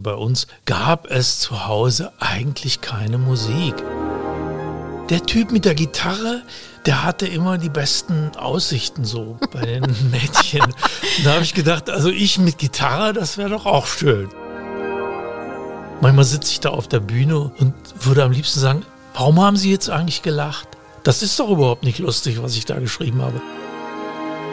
Bei uns gab es zu Hause eigentlich keine Musik. Der Typ mit der Gitarre, der hatte immer die besten Aussichten so bei den Mädchen. Da habe ich gedacht, also ich mit Gitarre, das wäre doch auch schön. Manchmal sitze ich da auf der Bühne und würde am liebsten sagen, warum haben Sie jetzt eigentlich gelacht? Das ist doch überhaupt nicht lustig, was ich da geschrieben habe.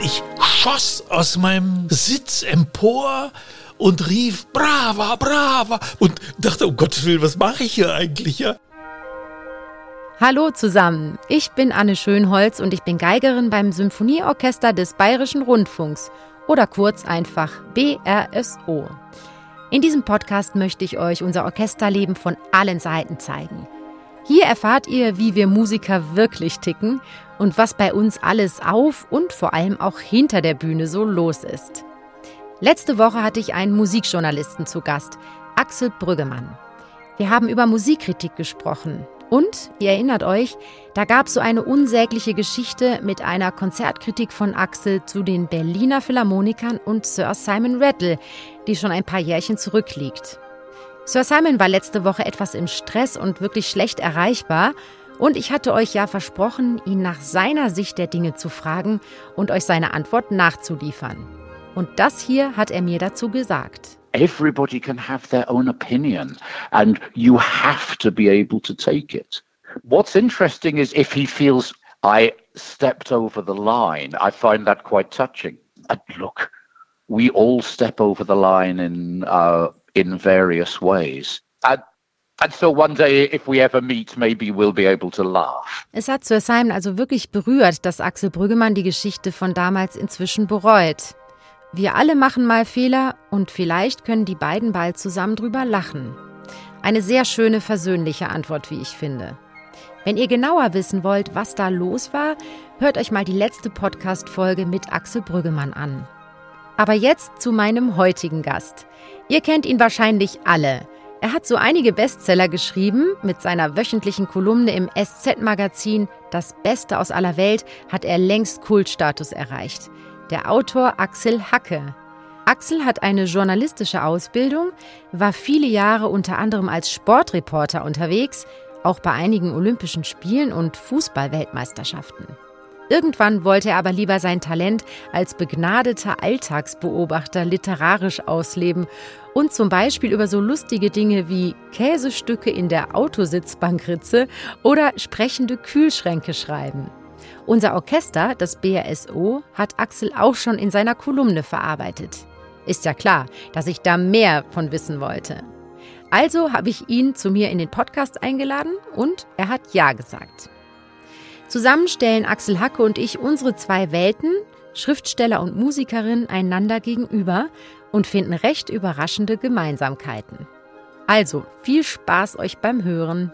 Ich schoss aus meinem Sitz empor und rief Brava, Brava und dachte, um Gottes Willen, was mache ich hier eigentlich? Ja? Hallo zusammen, ich bin Anne Schönholz und ich bin Geigerin beim Symphonieorchester des Bayerischen Rundfunks oder kurz einfach BRSO. In diesem Podcast möchte ich euch unser Orchesterleben von allen Seiten zeigen. Hier erfahrt ihr, wie wir Musiker wirklich ticken und was bei uns alles auf und vor allem auch hinter der Bühne so los ist. Letzte Woche hatte ich einen Musikjournalisten zu Gast, Axel Brüggemann. Wir haben über Musikkritik gesprochen. Und, ihr erinnert euch, da gab es so eine unsägliche Geschichte mit einer Konzertkritik von Axel zu den Berliner Philharmonikern und Sir Simon Rattle, die schon ein paar Jährchen zurückliegt. Sir Simon war letzte Woche etwas im Stress und wirklich schlecht erreichbar. Und ich hatte euch ja versprochen, ihn nach seiner Sicht der Dinge zu fragen und euch seine Antwort nachzuliefern. Und das hier hat er mir dazu gesagt. Everybody can have their own opinion and you have to be able to take it. What's interesting is if he feels I stepped over the line, I find that quite touching. And look, we all step over the line in uh, in various ways. And And so one day, if we ever meet, maybe we'll be able to laugh. Es hat Sir Simon also wirklich berührt, dass Axel Brüggemann die Geschichte von damals inzwischen bereut. Wir alle machen mal Fehler und vielleicht können die beiden bald zusammen drüber lachen. Eine sehr schöne, versöhnliche Antwort, wie ich finde. Wenn ihr genauer wissen wollt, was da los war, hört euch mal die letzte Podcast-Folge mit Axel Brüggemann an. Aber jetzt zu meinem heutigen Gast. Ihr kennt ihn wahrscheinlich alle. Er hat so einige Bestseller geschrieben. Mit seiner wöchentlichen Kolumne im SZ-Magazin Das Beste aus aller Welt hat er längst Kultstatus erreicht der Autor Axel Hacke. Axel hat eine journalistische Ausbildung, war viele Jahre unter anderem als Sportreporter unterwegs, auch bei einigen Olympischen Spielen und Fußballweltmeisterschaften. Irgendwann wollte er aber lieber sein Talent als begnadeter Alltagsbeobachter literarisch ausleben und zum Beispiel über so lustige Dinge wie Käsestücke in der Autositzbankritze oder sprechende Kühlschränke schreiben. Unser Orchester, das BRSO, hat Axel auch schon in seiner Kolumne verarbeitet. Ist ja klar, dass ich da mehr von wissen wollte. Also habe ich ihn zu mir in den Podcast eingeladen und er hat Ja gesagt. Zusammen stellen Axel Hacke und ich unsere zwei Welten, Schriftsteller und Musikerin, einander gegenüber und finden recht überraschende Gemeinsamkeiten. Also viel Spaß euch beim Hören.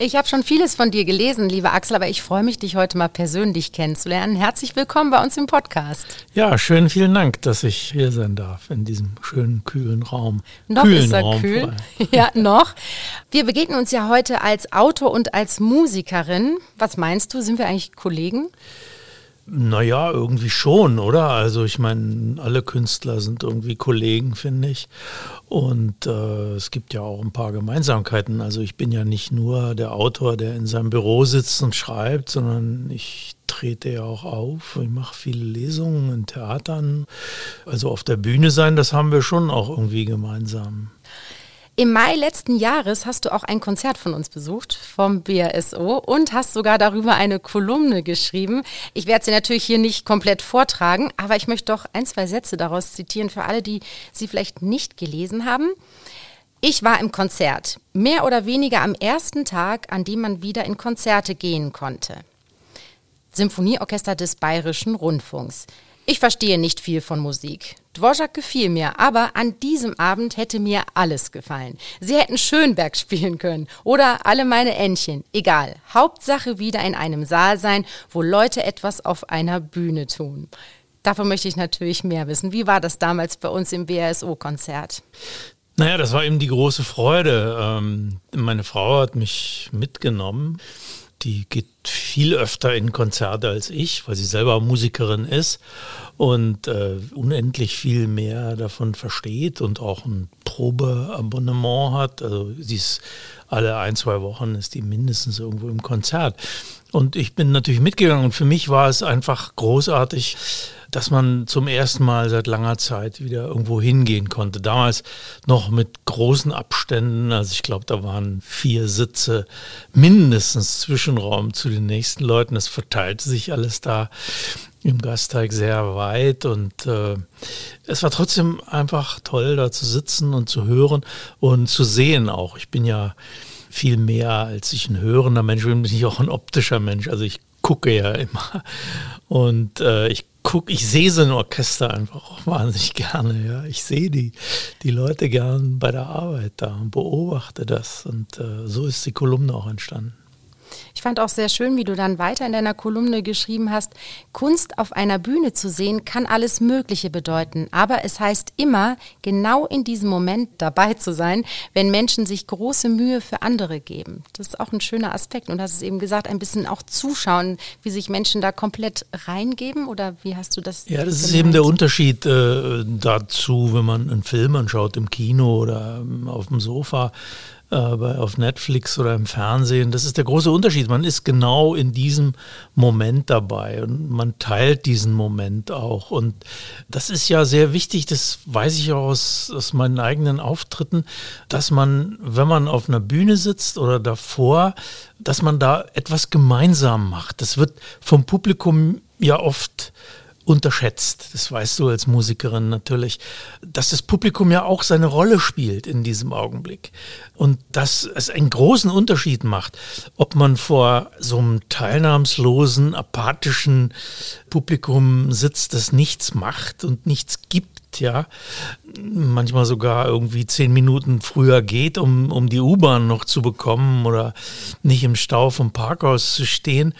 Ich habe schon vieles von dir gelesen, lieber Axel, aber ich freue mich, dich heute mal persönlich kennenzulernen. Herzlich willkommen bei uns im Podcast. Ja, schön, vielen Dank, dass ich hier sein darf in diesem schönen, kühlen Raum. Noch kühlen ist er Raum kühl. Ja, noch. Wir begegnen uns ja heute als Autor und als Musikerin. Was meinst du, sind wir eigentlich Kollegen? Naja, irgendwie schon, oder? Also ich meine, alle Künstler sind irgendwie Kollegen, finde ich. Und äh, es gibt ja auch ein paar Gemeinsamkeiten. Also ich bin ja nicht nur der Autor, der in seinem Büro sitzt und schreibt, sondern ich trete ja auch auf. Ich mache viele Lesungen in Theatern. Also auf der Bühne sein, das haben wir schon auch irgendwie gemeinsam. Im Mai letzten Jahres hast du auch ein Konzert von uns besucht, vom BRSO, und hast sogar darüber eine Kolumne geschrieben. Ich werde sie natürlich hier nicht komplett vortragen, aber ich möchte doch ein, zwei Sätze daraus zitieren für alle, die sie vielleicht nicht gelesen haben. Ich war im Konzert, mehr oder weniger am ersten Tag, an dem man wieder in Konzerte gehen konnte. Symphonieorchester des Bayerischen Rundfunks. Ich verstehe nicht viel von Musik. Dvorak gefiel mir, aber an diesem Abend hätte mir alles gefallen. Sie hätten Schönberg spielen können oder alle meine Entchen. Egal. Hauptsache wieder in einem Saal sein, wo Leute etwas auf einer Bühne tun. Davon möchte ich natürlich mehr wissen. Wie war das damals bei uns im BRSO-Konzert? Naja, das war eben die große Freude. Ähm, meine Frau hat mich mitgenommen die geht viel öfter in Konzerte als ich, weil sie selber Musikerin ist und äh, unendlich viel mehr davon versteht und auch ein Probeabonnement hat. Also sie ist alle ein, zwei Wochen ist die mindestens irgendwo im Konzert. Und ich bin natürlich mitgegangen und für mich war es einfach großartig, dass man zum ersten Mal seit langer Zeit wieder irgendwo hingehen konnte. Damals noch mit großen Abständen, also ich glaube, da waren vier Sitze mindestens Zwischenraum zu den nächsten Leuten. Es verteilte sich alles da im Gasteig sehr weit und äh, es war trotzdem einfach toll, da zu sitzen und zu hören und zu sehen auch. Ich bin ja viel mehr als ich ein hörender Mensch bin, bin ich auch ein optischer Mensch. Also ich gucke ja immer und äh, ich gucke, ich sehe so ein Orchester einfach auch wahnsinnig gerne. Ja, ich sehe die, die Leute gern bei der Arbeit da und beobachte das und äh, so ist die Kolumne auch entstanden. Ich fand auch sehr schön, wie du dann weiter in deiner Kolumne geschrieben hast, Kunst auf einer Bühne zu sehen kann alles Mögliche bedeuten, aber es heißt immer, genau in diesem Moment dabei zu sein, wenn Menschen sich große Mühe für andere geben. Das ist auch ein schöner Aspekt und du hast es eben gesagt, ein bisschen auch zuschauen, wie sich Menschen da komplett reingeben oder wie hast du das? Ja, das gemeint? ist eben der Unterschied äh, dazu, wenn man einen Film anschaut im Kino oder ähm, auf dem Sofa äh, auf Netflix oder im Fernsehen. Das ist der große Unterschied. Man ist genau in diesem Moment dabei und man teilt diesen Moment auch. Und das ist ja sehr wichtig, das weiß ich auch aus, aus meinen eigenen Auftritten, dass man, wenn man auf einer Bühne sitzt oder davor, dass man da etwas gemeinsam macht. Das wird vom Publikum ja oft unterschätzt. Das weißt du als Musikerin natürlich, dass das Publikum ja auch seine Rolle spielt in diesem Augenblick. Und dass es einen großen Unterschied macht, ob man vor so einem teilnahmslosen, apathischen Publikum sitzt, das nichts macht und nichts gibt, ja, manchmal sogar irgendwie zehn Minuten früher geht, um, um die U-Bahn noch zu bekommen oder nicht im Stau vom Parkhaus zu stehen.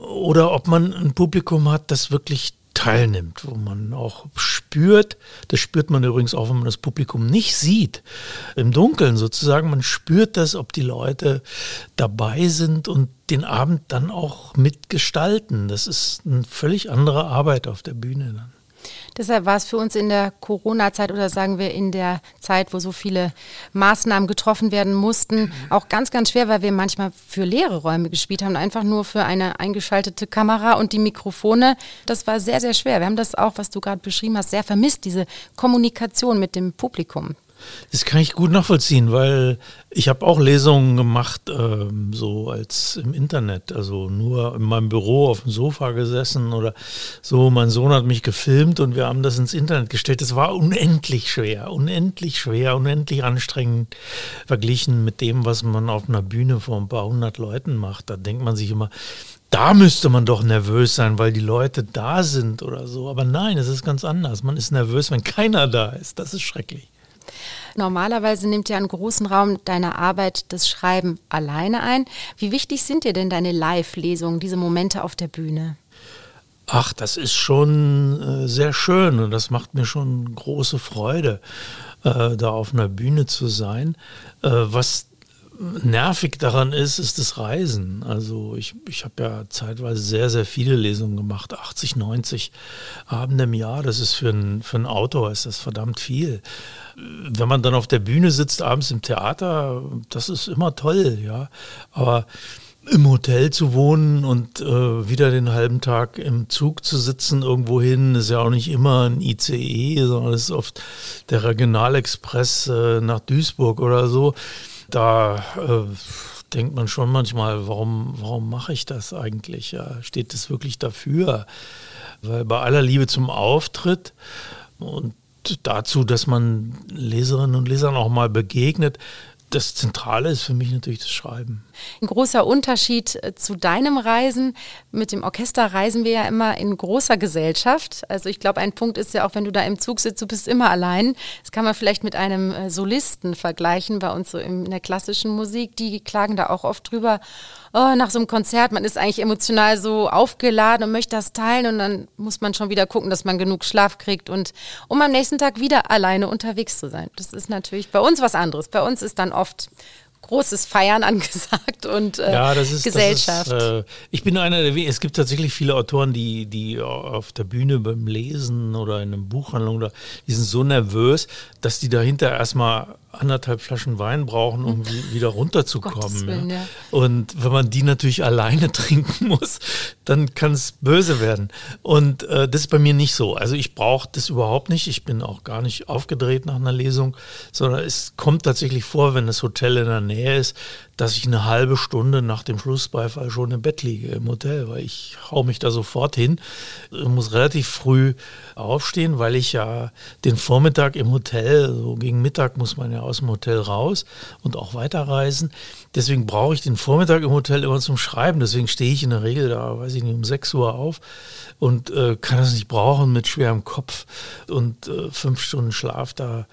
Oder ob man ein Publikum hat, das wirklich teilnimmt, wo man auch spürt, das spürt man übrigens auch, wenn man das Publikum nicht sieht, im Dunkeln sozusagen, man spürt das, ob die Leute dabei sind und den Abend dann auch mitgestalten. Das ist eine völlig andere Arbeit auf der Bühne dann. Deshalb war es für uns in der Corona-Zeit oder sagen wir in der Zeit, wo so viele Maßnahmen getroffen werden mussten, auch ganz, ganz schwer, weil wir manchmal für leere Räume gespielt haben, einfach nur für eine eingeschaltete Kamera und die Mikrofone. Das war sehr, sehr schwer. Wir haben das auch, was du gerade beschrieben hast, sehr vermisst, diese Kommunikation mit dem Publikum. Das kann ich gut nachvollziehen, weil ich habe auch Lesungen gemacht, ähm, so als im Internet, also nur in meinem Büro auf dem Sofa gesessen oder so. Mein Sohn hat mich gefilmt und wir haben das ins Internet gestellt. Das war unendlich schwer, unendlich schwer, unendlich anstrengend verglichen mit dem, was man auf einer Bühne vor ein paar hundert Leuten macht. Da denkt man sich immer, da müsste man doch nervös sein, weil die Leute da sind oder so. Aber nein, es ist ganz anders. Man ist nervös, wenn keiner da ist. Das ist schrecklich. Normalerweise nimmt ja einen großen Raum deiner Arbeit das Schreiben alleine ein. Wie wichtig sind dir denn deine Live-Lesungen, diese Momente auf der Bühne? Ach, das ist schon äh, sehr schön und das macht mir schon große Freude, äh, da auf einer Bühne zu sein. Äh, was nervig daran ist, ist das Reisen. Also ich, ich habe ja zeitweise sehr, sehr viele Lesungen gemacht, 80, 90 Abende im Jahr. Das ist für, ein, für einen Autor ist das verdammt viel. Wenn man dann auf der Bühne sitzt, abends im Theater, das ist immer toll, ja. Aber im Hotel zu wohnen und äh, wieder den halben Tag im Zug zu sitzen irgendwo hin, ist ja auch nicht immer ein ICE, sondern es ist oft der Regionalexpress äh, nach Duisburg oder so da äh, denkt man schon manchmal, warum, warum mache ich das eigentlich? Ja, steht das wirklich dafür? Weil bei aller Liebe zum Auftritt und dazu, dass man Leserinnen und Lesern auch mal begegnet, das Zentrale ist für mich natürlich das Schreiben. Ein großer Unterschied äh, zu deinem Reisen. Mit dem Orchester reisen wir ja immer in großer Gesellschaft. Also ich glaube, ein Punkt ist ja auch, wenn du da im Zug sitzt, du bist immer allein. Das kann man vielleicht mit einem äh, Solisten vergleichen, bei uns so in der klassischen Musik. Die klagen da auch oft drüber, oh, nach so einem Konzert, man ist eigentlich emotional so aufgeladen und möchte das teilen und dann muss man schon wieder gucken, dass man genug Schlaf kriegt und um am nächsten Tag wieder alleine unterwegs zu sein. Das ist natürlich bei uns was anderes. Bei uns ist dann oft großes Feiern angesagt und äh, ja, das ist, Gesellschaft. Das ist, äh, ich bin einer der Es gibt tatsächlich viele Autoren, die, die auf der Bühne beim Lesen oder in einer Buchhandlung, die sind so nervös, dass die dahinter erstmal anderthalb Flaschen Wein brauchen, um wieder runterzukommen. Willen, ja. Und wenn man die natürlich alleine trinken muss, dann kann es böse werden. Und äh, das ist bei mir nicht so. Also ich brauche das überhaupt nicht. Ich bin auch gar nicht aufgedreht nach einer Lesung, sondern es kommt tatsächlich vor, wenn das Hotel in der Nähe ist, dass ich eine halbe Stunde nach dem Schlussbeifall schon im Bett liege im Hotel, weil ich hau mich da sofort hin. Ich muss relativ früh aufstehen, weil ich ja den Vormittag im Hotel, so gegen Mittag muss man ja aus dem Hotel raus und auch weiterreisen. Deswegen brauche ich den Vormittag im Hotel immer zum Schreiben. Deswegen stehe ich in der Regel da, weiß ich nicht, um 6 Uhr auf und äh, kann das nicht brauchen mit schwerem Kopf und äh, fünf Stunden Schlaf da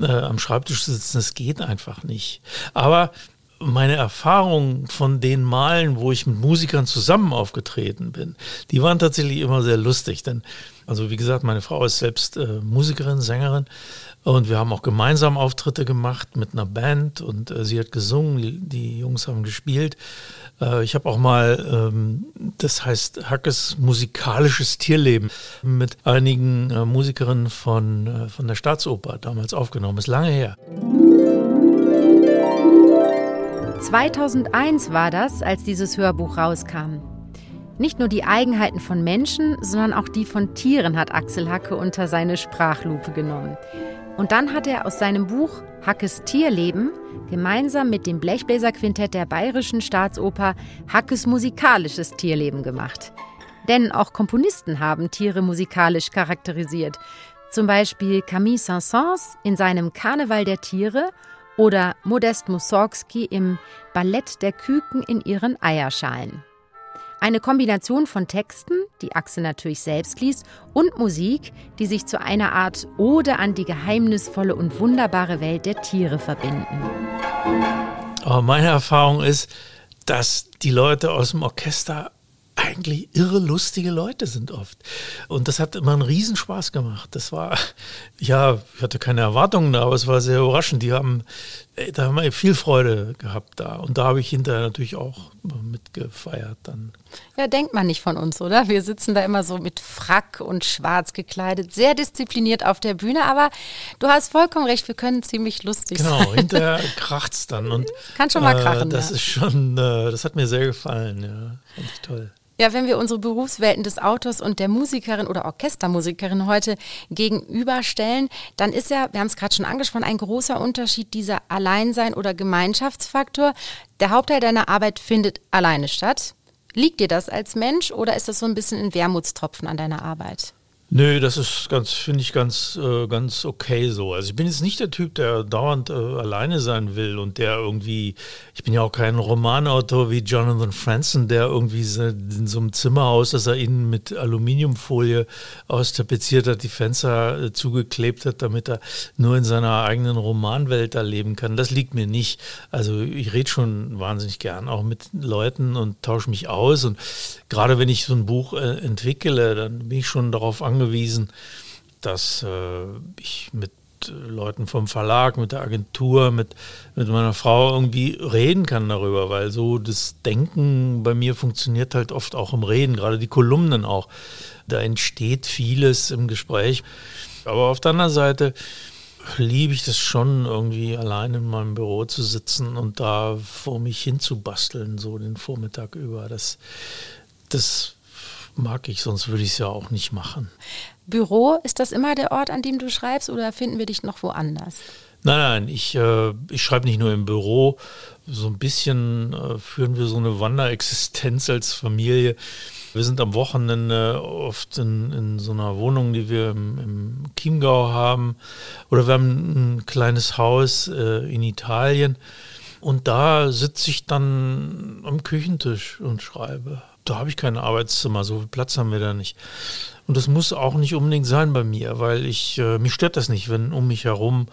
äh, am Schreibtisch sitzen. Das geht einfach nicht. Aber meine Erfahrungen von den Malen, wo ich mit Musikern zusammen aufgetreten bin, die waren tatsächlich immer sehr lustig. Denn, also wie gesagt, meine Frau ist selbst äh, Musikerin, Sängerin und wir haben auch gemeinsam Auftritte gemacht mit einer Band und äh, sie hat gesungen, die, Jungs haben gespielt. Äh, ich habe auch mal, ähm, das heißt Hackes musikalisches Tierleben mit einigen äh, Musikerinnen von, äh, von der Staatsoper damals aufgenommen. Ist lange her. 2001 war das, als dieses Hörbuch rauskam. Nicht nur die Eigenheiten von Menschen, sondern auch die von Tieren hat Axel Hacke unter seine Sprachlupe genommen. Und dann hat er aus seinem Buch Hackes Tierleben gemeinsam mit dem Blechbläserquintett der Bayerischen Staatsoper Hackes musikalisches Tierleben gemacht. Denn auch Komponisten haben Tiere musikalisch charakterisiert. Zum Beispiel Camille Saint-Saëns in seinem Karneval der Tiere oder Modest Mussorgsky im Ballett der Küken in ihren Eierschalen. Eine Kombination von Texten, die Axel natürlich selbst liest, und Musik, die sich zu einer Art Ode an die geheimnisvolle und wunderbare Welt der Tiere verbinden. Aber meine Erfahrung ist, dass die Leute aus dem Orchester eigentlich irre lustige Leute sind oft. Und das hat immer einen Riesenspaß gemacht. Das war, ja, ich hatte keine Erwartungen da, aber es war sehr überraschend. Die haben, da haben wir viel Freude gehabt da. Und da habe ich hinterher natürlich auch mitgefeiert dann. Ja, denkt man nicht von uns, oder? Wir sitzen da immer so mit Frack und schwarz gekleidet, sehr diszipliniert auf der Bühne, aber du hast vollkommen recht, wir können ziemlich lustig genau, sein. Genau, hinterher kracht es dann. Und, Kann schon mal krachen. Äh, das ja. ist schon, äh, das hat mir sehr gefallen, ja. Fand ich toll. Ja, wenn wir unsere Berufswelten des Autors und der Musikerin oder Orchestermusikerin heute gegenüberstellen, dann ist ja, wir haben es gerade schon angesprochen, ein großer Unterschied dieser Alleinsein- oder Gemeinschaftsfaktor. Der Hauptteil deiner Arbeit findet alleine statt. Liegt dir das als Mensch oder ist das so ein bisschen ein Wermutstropfen an deiner Arbeit? Nö, das ist ganz, finde ich ganz, äh, ganz okay so. Also ich bin jetzt nicht der Typ, der dauernd äh, alleine sein will und der irgendwie, ich bin ja auch kein Romanautor wie Jonathan Franzen, der irgendwie in so einem Zimmerhaus, das er innen mit Aluminiumfolie austapeziert hat, die Fenster äh, zugeklebt hat, damit er nur in seiner eigenen Romanwelt erleben kann. Das liegt mir nicht. Also ich rede schon wahnsinnig gern auch mit Leuten und tausche mich aus und gerade wenn ich so ein Buch äh, entwickle, dann bin ich schon darauf angewiesen, angewiesen, dass äh, ich mit Leuten vom Verlag, mit der Agentur, mit, mit meiner Frau irgendwie reden kann darüber, weil so das Denken bei mir funktioniert halt oft auch im Reden, gerade die Kolumnen auch. Da entsteht vieles im Gespräch. Aber auf der anderen Seite liebe ich das schon, irgendwie allein in meinem Büro zu sitzen und da vor mich hin zu basteln, so den Vormittag über. Das, das mag ich, sonst würde ich es ja auch nicht machen. Büro, ist das immer der Ort, an dem du schreibst oder finden wir dich noch woanders? Nein, nein, ich, äh, ich schreibe nicht nur im Büro. So ein bisschen äh, führen wir so eine Wanderexistenz als Familie. Wir sind am Wochenende oft in, in so einer Wohnung, die wir im, im, Chiemgau haben. Oder wir haben ein kleines Haus äh, in Italien. Und da sitze ich dann am Küchentisch und schreibe da habe ich kein Arbeitszimmer, so viel Platz haben wir da nicht. Und das muss auch nicht unbedingt sein bei mir, weil ich, äh, mich stört das nicht, wenn um mich herum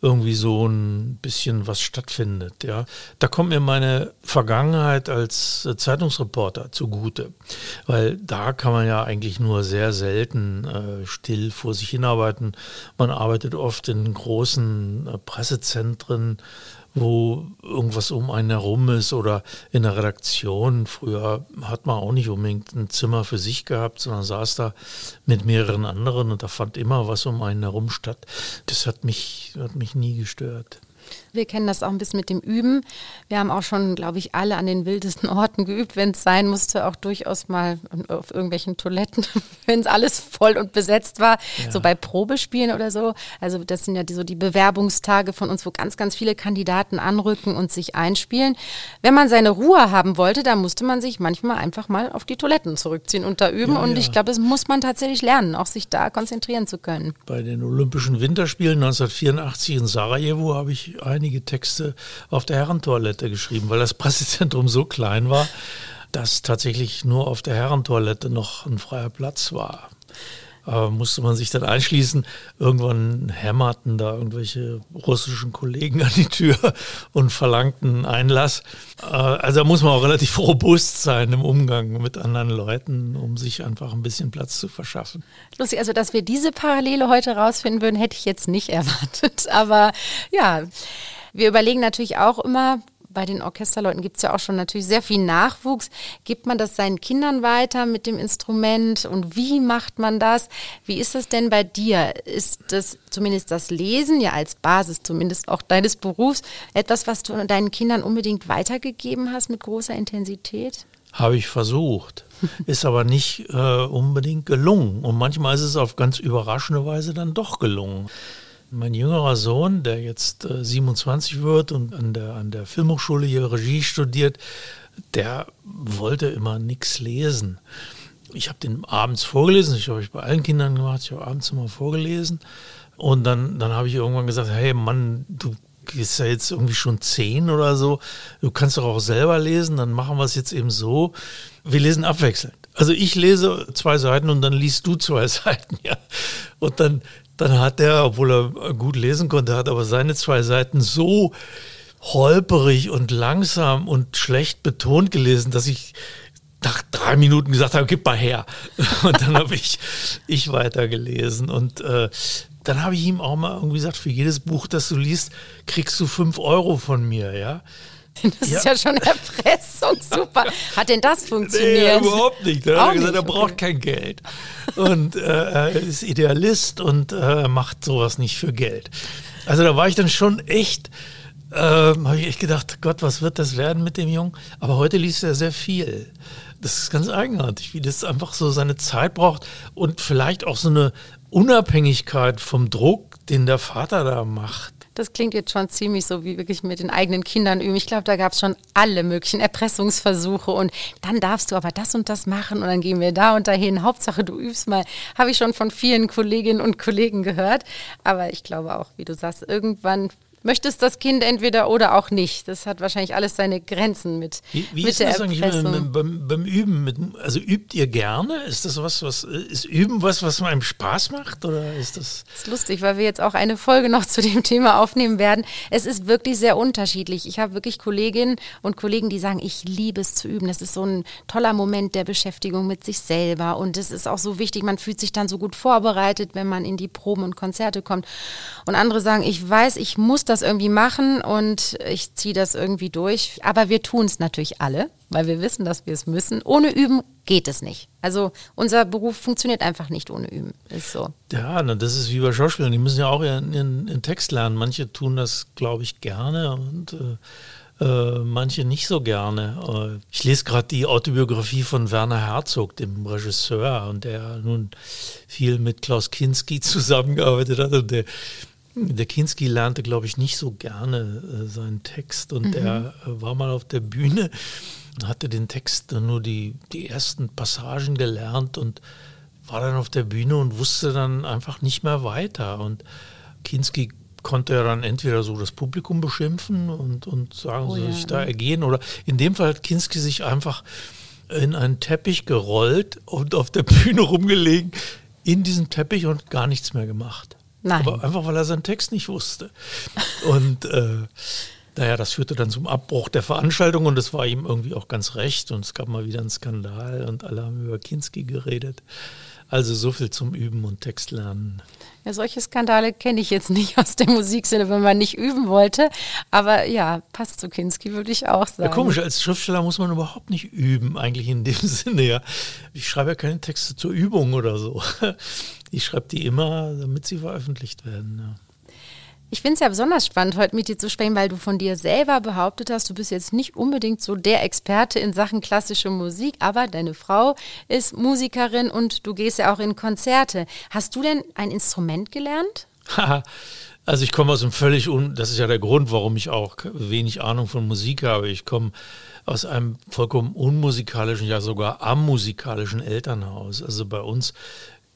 irgendwie so ein bisschen was stattfindet, ja. Da kommt mir meine Vergangenheit als äh, Zeitungsreporter zugute, weil da kann man ja eigentlich nur sehr selten äh, still vor sich hinarbeiten. Man arbeitet oft in großen äh, Pressezentren, wo irgendwas um einen herum ist oder in der Redaktion. Früher hat man auch nicht unbedingt ein Zimmer für sich gehabt, sondern saß da mit mehreren anderen und da fand immer was um einen herum statt. Das hat mich, hat mich nie gestört. Wir kennen das auch ein bisschen mit dem Üben. Wir haben auch schon, glaube ich, alle an den wildesten Orten geübt, wenn es sein musste, auch durchaus mal auf irgendwelchen Toiletten, wenn es alles voll und besetzt war, ja. so bei Probespielen oder so. Also das sind ja die, so die Bewerbungstage von uns, wo ganz, ganz viele Kandidaten anrücken und sich einspielen. Wenn man seine Ruhe haben wollte, da musste man sich manchmal einfach mal auf die Toiletten zurückziehen und da üben. Ja, und ja. ich glaube, das muss man tatsächlich lernen, auch sich da konzentrieren zu können. Bei den Olympischen Winterspielen 1984 in Sarajevo habe ich ein einige Texte auf der Herrentoilette geschrieben, weil das Pressezentrum so klein war, dass tatsächlich nur auf der Herrentoilette noch ein freier Platz war. Aber musste man sich dann einschließen. Irgendwann hämmerten da irgendwelche russischen Kollegen an die Tür und verlangten Einlass. Äh, also da muss man auch relativ robust sein im Umgang mit anderen Leuten, um sich einfach ein bisschen Platz zu verschaffen. Lustig, also dass wir diese Parallele heute rausfinden würden, hätte ich jetzt nicht erwartet. Aber ja, wir überlegen natürlich auch immer, bei den Orchesterleuten gibt es ja auch schon natürlich sehr viel Nachwuchs. Gibt man das seinen Kindern weiter mit dem Instrument und wie macht man das? Wie ist das denn bei dir? Ist das zumindest das Lesen, ja als Basis zumindest auch deines Berufs, etwas, was du deinen Kindern unbedingt weitergegeben hast mit großer Intensität? Habe ich versucht, ist aber nicht äh, unbedingt gelungen. Und manchmal ist es auf ganz überraschende Weise dann doch gelungen. Mein jüngerer Sohn, der jetzt äh, 27 wird und an der, an der Filmhochschule hier Regie studiert, der wollte immer nichts lesen. Ich habe den abends vorgelesen, ich habe ich bei allen Kindern gemacht, ich habe abends immer vorgelesen. Und dann, dann habe ich irgendwann gesagt, hey Mann, du bist ja jetzt irgendwie schon zehn oder so, du kannst doch auch selber lesen, dann machen wir es jetzt eben so, wir lesen abwechselnd. Also ich lese zwei Seiten und dann liest du zwei Seiten, ja. Und dann, dann hat er, obwohl er gut lesen konnte, hat aber seine zwei Seiten so holperig und langsam und schlecht betont gelesen, dass ich nach drei Minuten gesagt habe, gib mal her. Und dann habe ich, ich weitergelesen. Und äh, dann habe ich ihm auch mal irgendwie gesagt, für jedes Buch, das du liest, kriegst du fünf Euro von mir, ja. Das ja. ist ja schon Erpressung, super. Hat denn das funktioniert? Nee, überhaupt nicht. Da hat er gesagt, er braucht kein Geld. Und äh, er ist Idealist und äh, macht sowas nicht für Geld. Also da war ich dann schon echt, äh, habe ich echt gedacht, Gott, was wird das werden mit dem Jungen? Aber heute liest er sehr viel. Das ist ganz eigenartig, wie das einfach so seine Zeit braucht und vielleicht auch so eine Unabhängigkeit vom Druck, den der Vater da macht. Das klingt jetzt schon ziemlich so wie wirklich mit den eigenen Kindern üben. Ich glaube, da gab es schon alle möglichen Erpressungsversuche und dann darfst du aber das und das machen und dann gehen wir da und dahin. Hauptsache, du übst mal. Habe ich schon von vielen Kolleginnen und Kollegen gehört. Aber ich glaube auch, wie du sagst, irgendwann möchtest das Kind entweder oder auch nicht. Das hat wahrscheinlich alles seine Grenzen mit. Wie, wie mit ist das eigentlich beim, beim, beim, Üben? Mit, also übt ihr gerne? Ist das was, was ist Üben was, was einem Spaß macht? Oder ist das? Das ist lustig, weil wir jetzt auch eine Folge noch zu dem Thema aufnehmen werden. Es ist wirklich sehr unterschiedlich. Ich habe wirklich Kolleginnen und Kollegen, die sagen, ich liebe es zu üben. Das ist so ein toller Moment der Beschäftigung mit sich selber. Und es ist auch so wichtig, man fühlt sich dann so gut vorbereitet, wenn man in die Proben und Konzerte kommt. Und andere sagen, ich weiß, ich muss das irgendwie machen und ich ziehe das irgendwie durch. Aber wir tun es natürlich alle, weil wir wissen, dass wir es müssen. Ohne Üben geht es nicht. Also unser Beruf funktioniert einfach nicht ohne Üben. Ist so. Ja, das ist wie bei Schauspielern. Die müssen ja auch ihren, ihren Text lernen. Manche tun das, glaube ich, gerne und äh, äh, manche nicht so gerne. Äh, ich lese gerade die Autobiografie von Werner Herzog, dem Regisseur, und der nun viel mit Klaus Kinski zusammengearbeitet hat. Und der der Kinski lernte, glaube ich, nicht so gerne äh, seinen Text und mhm. er äh, war mal auf der Bühne und hatte den Text nur die, die ersten Passagen gelernt und war dann auf der Bühne und wusste dann einfach nicht mehr weiter. Und Kinski konnte ja dann entweder so das Publikum beschimpfen und, und sagen, oh, soll ja. ich da ergehen? Oder in dem Fall hat Kinski sich einfach in einen Teppich gerollt und auf der Bühne rumgelegen, in diesem Teppich und gar nichts mehr gemacht. Nein. Aber einfach, weil er seinen Text nicht wusste. Und äh, naja, das führte dann zum Abbruch der Veranstaltung und es war ihm irgendwie auch ganz recht und es gab mal wieder einen Skandal und alle haben über Kinski geredet. Also so viel zum Üben und Textlernen. Ja, solche Skandale kenne ich jetzt nicht aus der Musiksinne, wenn man nicht üben wollte. Aber ja, passt zu Kinski, würde ich auch sagen. Ja, komisch, als Schriftsteller muss man überhaupt nicht üben, eigentlich in dem Sinne, ja. Ich schreibe ja keine Texte zur Übung oder so. Ich schreibe die immer, damit sie veröffentlicht werden. Ja. Ich finde es ja besonders spannend, heute mit dir zu sprechen, weil du von dir selber behauptet hast, du bist jetzt nicht unbedingt so der Experte in Sachen klassische Musik, aber deine Frau ist Musikerin und du gehst ja auch in Konzerte. Hast du denn ein Instrument gelernt? also ich komme aus einem völlig, un das ist ja der Grund, warum ich auch wenig Ahnung von Musik habe. Ich komme aus einem vollkommen unmusikalischen, ja sogar amusikalischen Elternhaus. Also bei uns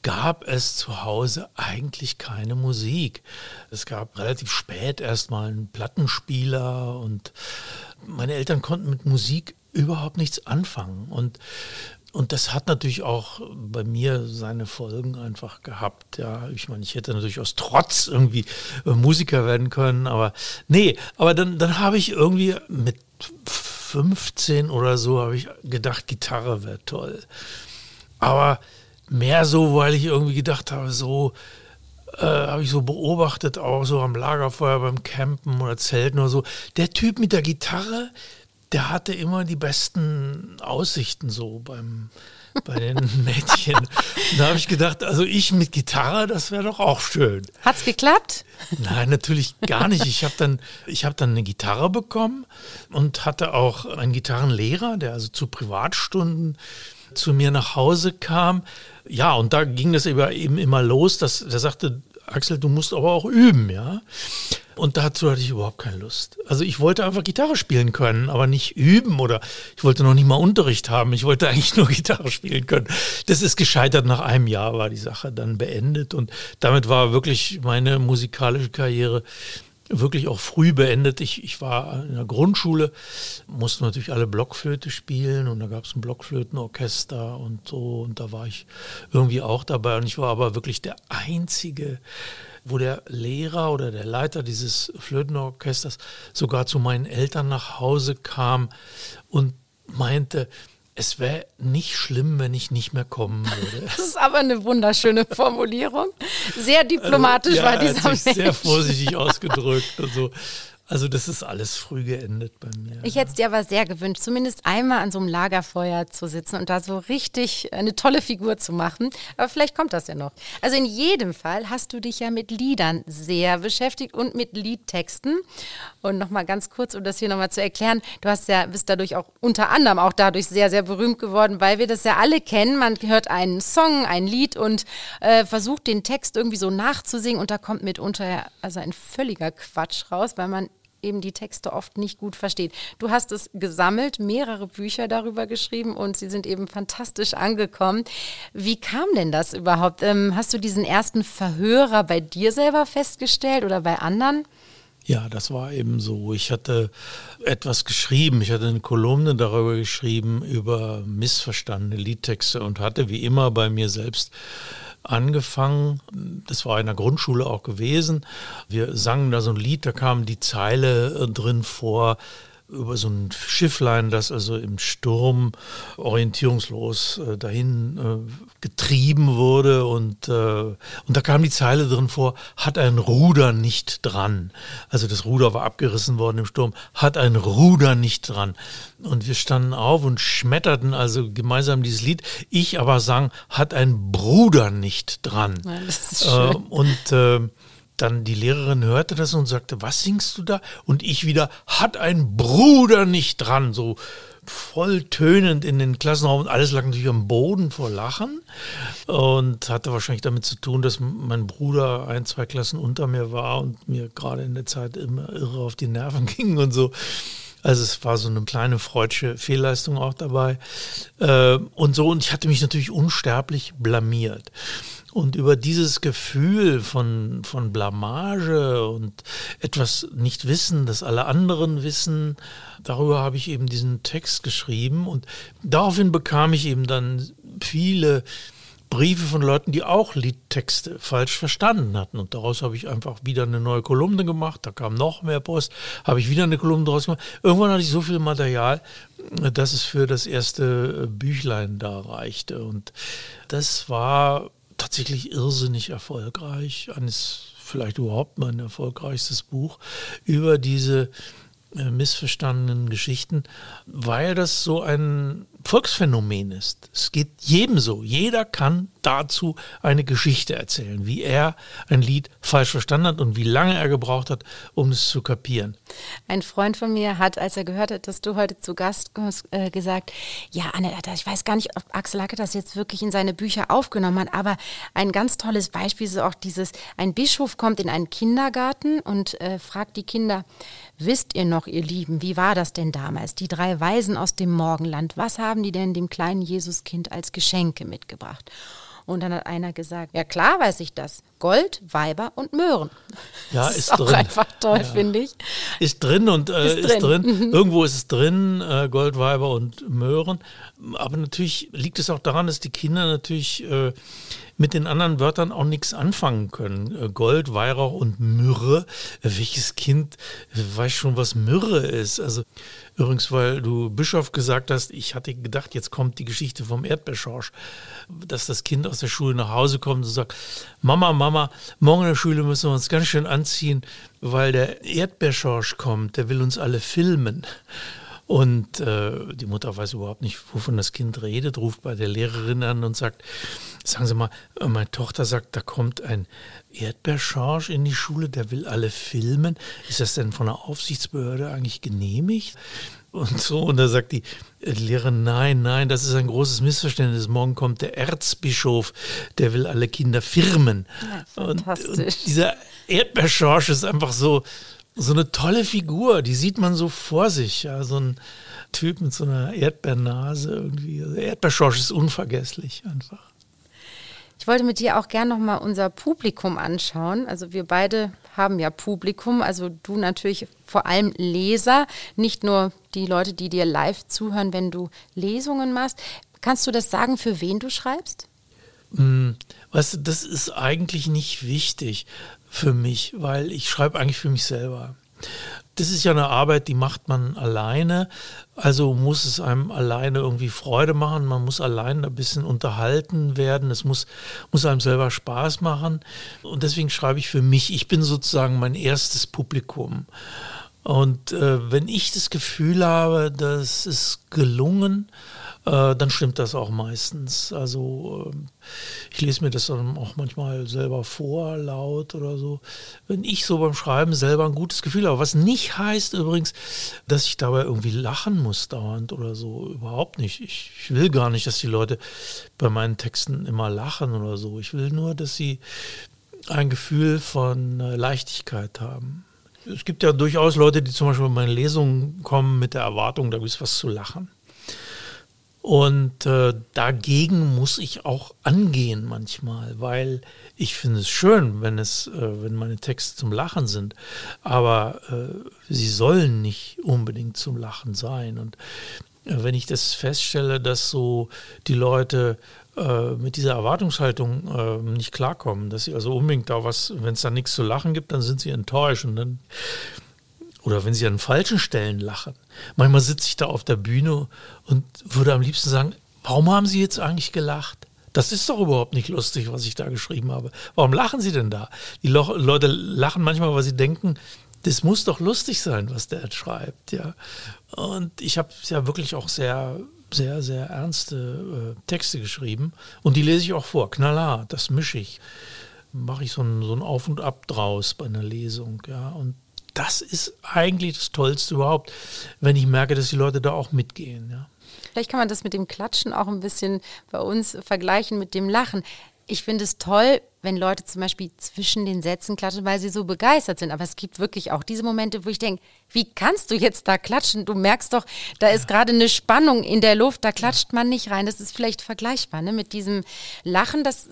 gab es zu Hause eigentlich keine Musik. Es gab relativ spät erstmal einen Plattenspieler und meine Eltern konnten mit Musik überhaupt nichts anfangen. Und, und das hat natürlich auch bei mir seine Folgen einfach gehabt. Ja, ich meine, ich hätte natürlich aus Trotz irgendwie Musiker werden können, aber nee, aber dann, dann habe ich irgendwie mit 15 oder so habe ich gedacht, Gitarre wäre toll. Aber mehr so, weil ich irgendwie gedacht habe, so äh, habe ich so beobachtet, auch so am Lagerfeuer beim Campen oder Zelten oder so. Der Typ mit der Gitarre, der hatte immer die besten Aussichten so beim bei den Mädchen. Da habe ich gedacht, also ich mit Gitarre, das wäre doch auch schön. Hat's geklappt? Nein, natürlich gar nicht. Ich habe dann, ich habe dann eine Gitarre bekommen und hatte auch einen Gitarrenlehrer, der also zu Privatstunden zu mir nach Hause kam. Ja, und da ging das eben immer los, dass der sagte, Axel, du musst aber auch üben, ja. Und dazu hatte ich überhaupt keine Lust. Also ich wollte einfach Gitarre spielen können, aber nicht üben oder ich wollte noch nicht mal Unterricht haben. Ich wollte eigentlich nur Gitarre spielen können. Das ist gescheitert. Nach einem Jahr war die Sache dann beendet und damit war wirklich meine musikalische Karriere wirklich auch früh beendet. Ich, ich war in der Grundschule, mussten natürlich alle Blockflöte spielen und da gab es ein Blockflötenorchester und so und da war ich irgendwie auch dabei und ich war aber wirklich der Einzige, wo der Lehrer oder der Leiter dieses Flötenorchesters sogar zu meinen Eltern nach Hause kam und meinte, es wäre nicht schlimm, wenn ich nicht mehr kommen würde. Das ist aber eine wunderschöne Formulierung. Sehr diplomatisch also, ja, war dieser Mensch. Sehr vorsichtig ausgedrückt und so. Also das ist alles früh geendet bei mir. Ich hätte es dir aber sehr gewünscht, zumindest einmal an so einem Lagerfeuer zu sitzen und da so richtig eine tolle Figur zu machen. Aber vielleicht kommt das ja noch. Also in jedem Fall hast du dich ja mit Liedern sehr beschäftigt und mit Liedtexten. Und nochmal ganz kurz, um das hier nochmal zu erklären, du hast ja, bist dadurch auch unter anderem auch dadurch sehr, sehr berühmt geworden, weil wir das ja alle kennen. Man hört einen Song, ein Lied und äh, versucht den Text irgendwie so nachzusingen und da kommt mitunter also ein völliger Quatsch raus, weil man eben die Texte oft nicht gut versteht. Du hast es gesammelt, mehrere Bücher darüber geschrieben und sie sind eben fantastisch angekommen. Wie kam denn das überhaupt? Ähm, hast du diesen ersten Verhörer bei dir selber festgestellt oder bei anderen? Ja, das war eben so. Ich hatte etwas geschrieben, ich hatte eine Kolumne darüber geschrieben, über missverstandene Liedtexte und hatte wie immer bei mir selbst angefangen. Das war in der Grundschule auch gewesen. Wir sangen da so ein Lied, da kam die Zeile äh, drin vor, über so ein Schifflein, das also im Sturm orientierungslos äh, dahin äh, getrieben wurde und, äh, und da kam die Zeile drin vor, hat ein Ruder nicht dran. Also das Ruder war abgerissen worden im Sturm, hat ein Ruder nicht dran. Und wir standen auf und schmetterten also gemeinsam dieses Lied. Ich aber sang, hat ein Bruder nicht dran. Ja, das ist schön. Äh, und äh, dann die Lehrerin hörte das und sagte, was singst du da? Und ich wieder, hat ein Bruder nicht dran, so voll tönend in den Klassenraum und alles lag natürlich am Boden vor Lachen und hatte wahrscheinlich damit zu tun, dass mein Bruder ein, zwei Klassen unter mir war und mir gerade in der Zeit immer irre auf die Nerven ging und so. Also es war so eine kleine freudsche Fehlleistung auch dabei. Äh, und so, und ich hatte mich natürlich unsterblich blamiert. Und über dieses Gefühl von, von Blamage und etwas nicht wissen, das alle anderen wissen, darüber habe ich eben diesen Text geschrieben. Und daraufhin bekam ich eben dann viele Briefe von Leuten, die auch Liedtexte falsch verstanden hatten. Und daraus habe ich einfach wieder eine neue Kolumne gemacht. Da kam noch mehr Post, habe ich wieder eine Kolumne draus gemacht. Irgendwann hatte ich so viel Material, dass es für das erste Büchlein da reichte. Und das war tatsächlich irrsinnig erfolgreich. Eines vielleicht überhaupt mein erfolgreichstes Buch über diese missverstandenen Geschichten, weil das so ein Volksphänomen ist. Es geht jedem so. Jeder kann dazu eine Geschichte erzählen, wie er ein Lied falsch verstanden hat und wie lange er gebraucht hat, um es zu kapieren. Ein Freund von mir hat, als er gehört hat, dass du heute zu Gast kommst, äh, gesagt, ja, Anne, ich weiß gar nicht, ob Axel Lacke das jetzt wirklich in seine Bücher aufgenommen hat, aber ein ganz tolles Beispiel ist auch dieses, ein Bischof kommt in einen Kindergarten und äh, fragt die Kinder, wisst ihr noch, ihr Lieben, wie war das denn damals? Die drei Weisen aus dem Morgenland, was haben die denn dem kleinen Jesuskind als Geschenke mitgebracht? Und dann hat einer gesagt, ja klar weiß ich das. Gold, Weiber und Möhren. Ja, ist, ist auch drin. einfach toll, ja. finde ich. Ist drin und äh, ist, ist drin. drin. Mhm. Irgendwo ist es drin, äh, Gold, Weiber und Möhren. Aber natürlich liegt es auch daran, dass die Kinder natürlich äh, mit den anderen Wörtern auch nichts anfangen können. Äh, Gold, Weihrauch und Myrrhe. Welches Kind weiß schon, was Myrrhe ist? Also übrigens, weil du Bischof gesagt hast, ich hatte gedacht, jetzt kommt die Geschichte vom Erdbeerschorsch, dass das Kind aus der Schule nach Hause kommt und sagt, Mama, Mama, morgen in der Schule müssen wir uns ganz schön anziehen, weil der Erdbeerschorsch kommt, der will uns alle filmen. Und äh, die Mutter weiß überhaupt nicht, wovon das Kind redet, ruft bei der Lehrerin an und sagt, sagen Sie mal, meine Tochter sagt, da kommt ein Erdbeerschorsch in die Schule, der will alle filmen. Ist das denn von der Aufsichtsbehörde eigentlich genehmigt? Und so, und da sagt die Lehrerin, nein, nein, das ist ein großes Missverständnis. Morgen kommt der Erzbischof, der will alle Kinder firmen. Ja, und, und dieser Erdbeerschorsch ist einfach so, so eine tolle Figur, die sieht man so vor sich, ja, so ein Typ mit so einer Erdbeernase irgendwie. Also Erdbeerschorsch ist unvergesslich einfach. Ich wollte mit dir auch gerne nochmal unser Publikum anschauen. Also wir beide haben ja Publikum, also du natürlich vor allem Leser, nicht nur die Leute, die dir live zuhören, wenn du Lesungen machst. Kannst du das sagen, für wen du schreibst? Hm, weißt du, das ist eigentlich nicht wichtig für mich, weil ich schreibe eigentlich für mich selber. Das ist ja eine Arbeit, die macht man alleine. Also muss es einem alleine irgendwie Freude machen. Man muss allein ein bisschen unterhalten werden. Es muss, muss einem selber Spaß machen. Und deswegen schreibe ich für mich. Ich bin sozusagen mein erstes Publikum. Und äh, wenn ich das Gefühl habe, das ist gelungen, äh, dann stimmt das auch meistens. Also äh, ich lese mir das dann auch manchmal selber vor, laut oder so. Wenn ich so beim Schreiben selber ein gutes Gefühl habe, was nicht heißt übrigens, dass ich dabei irgendwie lachen muss dauernd oder so, überhaupt nicht. Ich, ich will gar nicht, dass die Leute bei meinen Texten immer lachen oder so. Ich will nur, dass sie ein Gefühl von äh, Leichtigkeit haben. Es gibt ja durchaus Leute, die zum Beispiel in meine Lesungen kommen mit der Erwartung, da es was zu lachen. Und äh, dagegen muss ich auch angehen manchmal, weil ich finde es schön, wenn es, äh, wenn meine Texte zum Lachen sind, aber äh, sie sollen nicht unbedingt zum Lachen sein. Und äh, wenn ich das feststelle, dass so die Leute äh, mit dieser Erwartungshaltung äh, nicht klarkommen, dass sie also unbedingt da was, wenn es da nichts zu lachen gibt, dann sind sie enttäuscht und dann oder wenn sie an falschen Stellen lachen. Manchmal sitze ich da auf der Bühne und würde am liebsten sagen, warum haben Sie jetzt eigentlich gelacht? Das ist doch überhaupt nicht lustig, was ich da geschrieben habe. Warum lachen Sie denn da? Die Leute lachen manchmal, weil sie denken, das muss doch lustig sein, was der schreibt, ja. Und ich habe ja wirklich auch sehr, sehr, sehr ernste äh, Texte geschrieben und die lese ich auch vor, knallhart, das mische ich. Mache ich so ein, so ein Auf und Ab draus bei einer Lesung, ja. Und das ist eigentlich das Tollste überhaupt, wenn ich merke, dass die Leute da auch mitgehen. Ja. Vielleicht kann man das mit dem Klatschen auch ein bisschen bei uns vergleichen mit dem Lachen. Ich finde es toll, wenn Leute zum Beispiel zwischen den Sätzen klatschen, weil sie so begeistert sind. Aber es gibt wirklich auch diese Momente, wo ich denke, wie kannst du jetzt da klatschen? Du merkst doch, da ist gerade eine Spannung in der Luft, da klatscht man nicht rein. Das ist vielleicht vergleichbar ne? mit diesem Lachen, das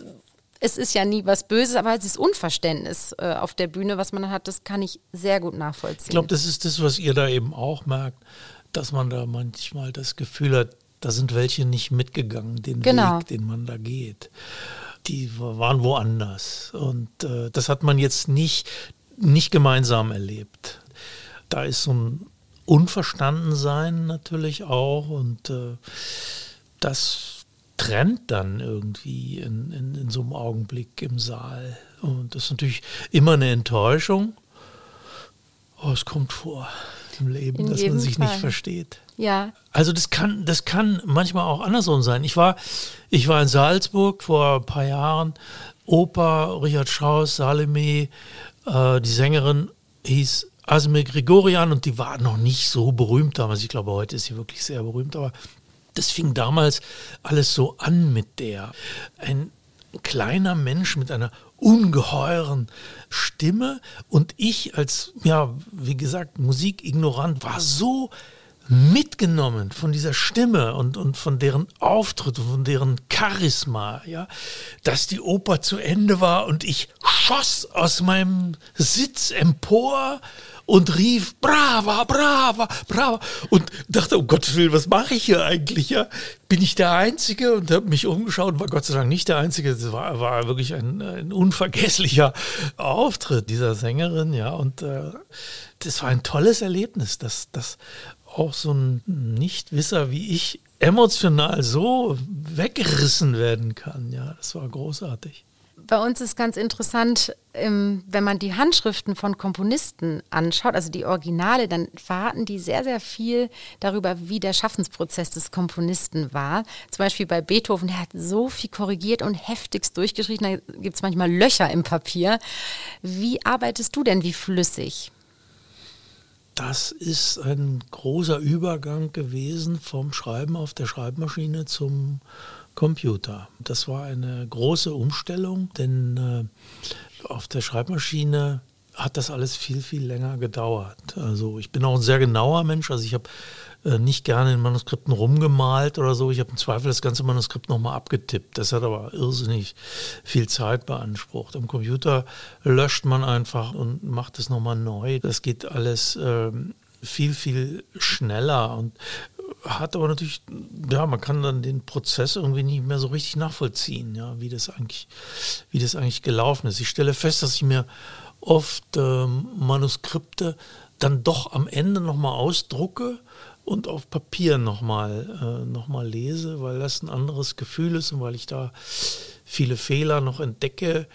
es ist ja nie was Böses, aber es ist Unverständnis äh, auf der Bühne, was man hat, das kann ich sehr gut nachvollziehen. Ich glaube, das ist das, was ihr da eben auch merkt, dass man da manchmal das Gefühl hat, da sind welche nicht mitgegangen, den Genau. Weg, den man da geht. Die waren woanders. Und äh, das hat man jetzt nicht, nicht gemeinsam erlebt. Da ist so ein Unverstandensein natürlich auch und äh, das trennt dann irgendwie in, in, in so einem Augenblick im Saal. Und das ist natürlich immer eine Enttäuschung. Oh, es kommt vor im Leben, In dass man sich Fall. nicht versteht. Ja, Also das kann, das kann manchmal auch andersrum sein. Ich war, ich war in Salzburg vor ein paar Jahren, Oper, Richard Strauss, Salome, äh, die Sängerin hieß Asme Grigorian und die war noch nicht so berühmt damals. Ich glaube, heute ist sie wirklich sehr berühmt, aber das fing damals alles so an mit der. Ein kleiner Mensch mit einer ungeheuren Stimme. Und ich als, ja, wie gesagt, Musikignorant war so mitgenommen von dieser Stimme und, und von deren Auftritt und von deren Charisma, ja, dass die Oper zu Ende war und ich schoss aus meinem Sitz empor und rief brava, brava, brava und dachte, um Gottes Willen, was mache ich hier eigentlich? Ja? Bin ich der Einzige? Und habe mich umgeschaut, war Gott sei Dank nicht der Einzige. Es war, war wirklich ein, ein unvergesslicher Auftritt dieser Sängerin, ja. Und äh, das war ein tolles Erlebnis, dass, dass auch so ein Nichtwisser wie ich emotional so weggerissen werden kann. Ja, das war großartig. Bei uns ist ganz interessant, ähm, wenn man die Handschriften von Komponisten anschaut, also die Originale, dann verraten die sehr, sehr viel darüber, wie der Schaffensprozess des Komponisten war. Zum Beispiel bei Beethoven, der hat so viel korrigiert und heftigst durchgeschrieben, da gibt es manchmal Löcher im Papier. Wie arbeitest du denn wie flüssig? Das ist ein großer Übergang gewesen vom Schreiben auf der Schreibmaschine zum Computer. Das war eine große Umstellung, denn äh, auf der Schreibmaschine hat das alles viel, viel länger gedauert. Also ich bin auch ein sehr genauer Mensch, also ich habe äh, nicht gerne in Manuskripten rumgemalt oder so. Ich habe im Zweifel das ganze Manuskript nochmal abgetippt. Das hat aber irrsinnig viel Zeit beansprucht. Am Computer löscht man einfach und macht es nochmal neu. Das geht alles ähm, viel, viel schneller und hat aber natürlich, ja, man kann dann den Prozess irgendwie nicht mehr so richtig nachvollziehen, ja, wie das eigentlich, wie das eigentlich gelaufen ist. Ich stelle fest, dass ich mir oft ähm, Manuskripte dann doch am Ende nochmal ausdrucke und auf Papier nochmal äh, noch mal lese, weil das ein anderes Gefühl ist und weil ich da viele Fehler noch entdecke,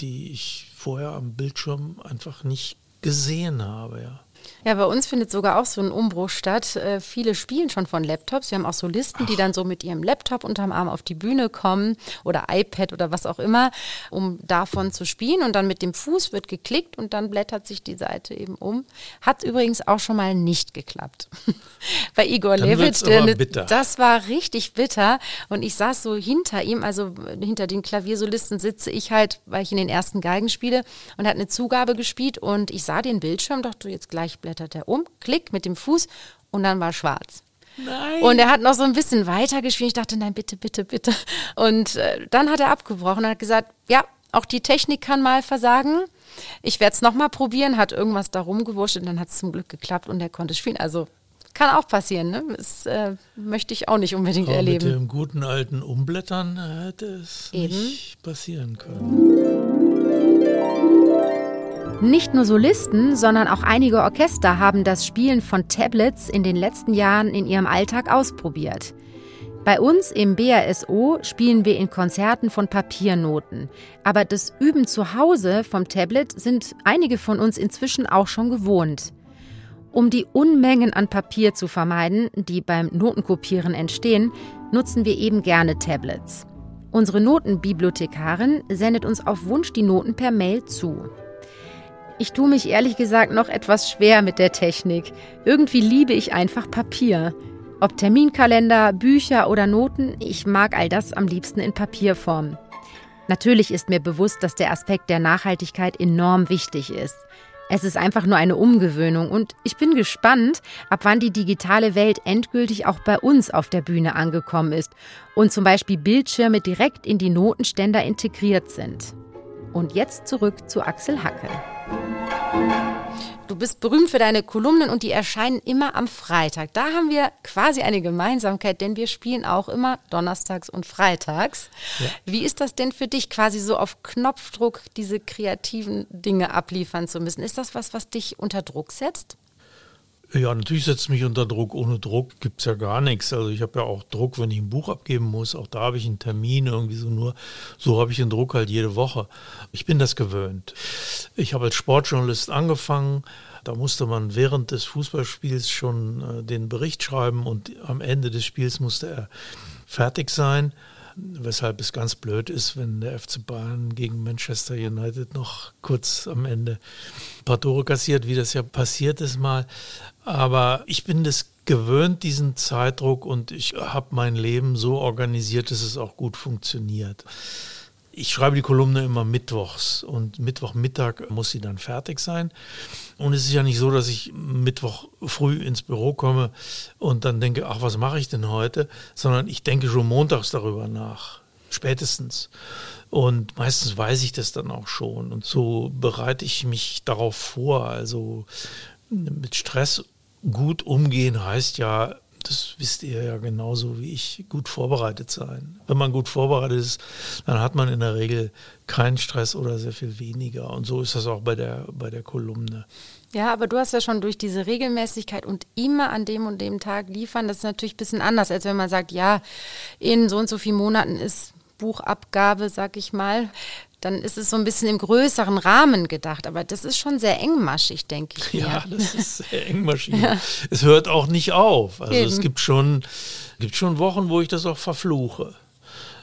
die ich vorher am Bildschirm einfach nicht gesehen habe, ja. Ja, bei uns findet sogar auch so ein Umbruch statt. Äh, viele spielen schon von Laptops. Wir haben auch Solisten, die dann so mit ihrem Laptop unterm Arm auf die Bühne kommen oder iPad oder was auch immer, um davon zu spielen. Und dann mit dem Fuß wird geklickt und dann blättert sich die Seite eben um. Hat übrigens auch schon mal nicht geklappt. bei Igor Dann Levit, wird's der aber ne- das war richtig bitter. Und ich saß so hinter ihm, also hinter den Klaviersolisten sitze ich halt, weil ich in den ersten Geigen spiele und hat eine Zugabe gespielt und ich sah den Bildschirm, dachte jetzt gleich blättert er um, klick mit dem Fuß und dann war schwarz. Nein. Und er hat noch so ein bisschen weiter gespielt. Ich dachte, nein, bitte, bitte, bitte. Und äh, dann hat er abgebrochen und hat gesagt, ja, auch die Technik kann mal versagen. Ich werde es nochmal probieren, hat irgendwas da rumgewurscht und dann hat es zum Glück geklappt und er konnte spielen. Also kann auch passieren, ne? Das äh, möchte ich auch nicht unbedingt Aber mit erleben. dem guten alten Umblättern hätte es Eben. nicht passieren können. Nicht nur Solisten, sondern auch einige Orchester haben das Spielen von Tablets in den letzten Jahren in ihrem Alltag ausprobiert. Bei uns im BASO spielen wir in Konzerten von Papiernoten. Aber das Üben zu Hause vom Tablet sind einige von uns inzwischen auch schon gewohnt. Um die Unmengen an Papier zu vermeiden, die beim Notenkopieren entstehen, nutzen wir eben gerne Tablets. Unsere Notenbibliothekarin sendet uns auf Wunsch die Noten per Mail zu. Ich tue mich ehrlich gesagt noch etwas schwer mit der Technik. Irgendwie liebe ich einfach Papier. Ob Terminkalender, Bücher oder Noten, ich mag all das am liebsten in Papierform. Natürlich ist mir bewusst, dass der Aspekt der Nachhaltigkeit enorm wichtig ist. Es ist einfach nur eine Umgewöhnung und ich bin gespannt, ab wann die digitale Welt endgültig auch bei uns auf der Bühne angekommen ist und zum Beispiel Bildschirme direkt in die Notenständer integriert sind. Und jetzt zurück zu Axel Hacke. Du bist berühmt für deine Kolumnen und die erscheinen immer am Freitag. Da haben wir quasi eine Gemeinsamkeit, denn wir spielen auch immer donnerstags und freitags. Ja. Wie ist das denn für dich, quasi so auf Knopfdruck diese kreativen Dinge abliefern zu müssen? Ist das was, was dich unter Druck setzt? Ja, natürlich setzt mich unter Druck. Ohne Druck gibt es ja gar nichts. Also ich habe ja auch Druck, wenn ich ein Buch abgeben muss. Auch da habe ich einen Termin irgendwie so nur. So habe ich den Druck halt jede Woche. Ich bin das gewöhnt. Ich habe als Sportjournalist angefangen. Da musste man während des Fußballspiels schon äh, den Bericht schreiben und am Ende des Spiels musste er fertig sein. Weshalb es ganz blöd ist, wenn der FC Bayern gegen Manchester United noch kurz am Ende ein paar Tore kassiert, wie das ja passiert ist mal. Aber ich bin das gewöhnt, diesen Zeitdruck, und ich habe mein Leben so organisiert, dass es auch gut funktioniert. Ich schreibe die Kolumne immer mittwochs und Mittwochmittag muss sie dann fertig sein. Und es ist ja nicht so, dass ich Mittwoch früh ins Büro komme und dann denke, ach, was mache ich denn heute? Sondern ich denke schon montags darüber nach, spätestens. Und meistens weiß ich das dann auch schon. Und so bereite ich mich darauf vor. Also mit Stress gut umgehen heißt ja, das wisst ihr ja genauso wie ich, gut vorbereitet sein. Wenn man gut vorbereitet ist, dann hat man in der Regel keinen Stress oder sehr viel weniger. Und so ist das auch bei der, bei der Kolumne. Ja, aber du hast ja schon durch diese Regelmäßigkeit und immer an dem und dem Tag liefern, das ist natürlich ein bisschen anders, als wenn man sagt, ja, in so und so vielen Monaten ist Buchabgabe, sag ich mal dann ist es so ein bisschen im größeren Rahmen gedacht. Aber das ist schon sehr engmaschig, denke ich. Ja, das ist sehr engmaschig. ja. Es hört auch nicht auf. Also Eben. es gibt schon, gibt schon Wochen, wo ich das auch verfluche.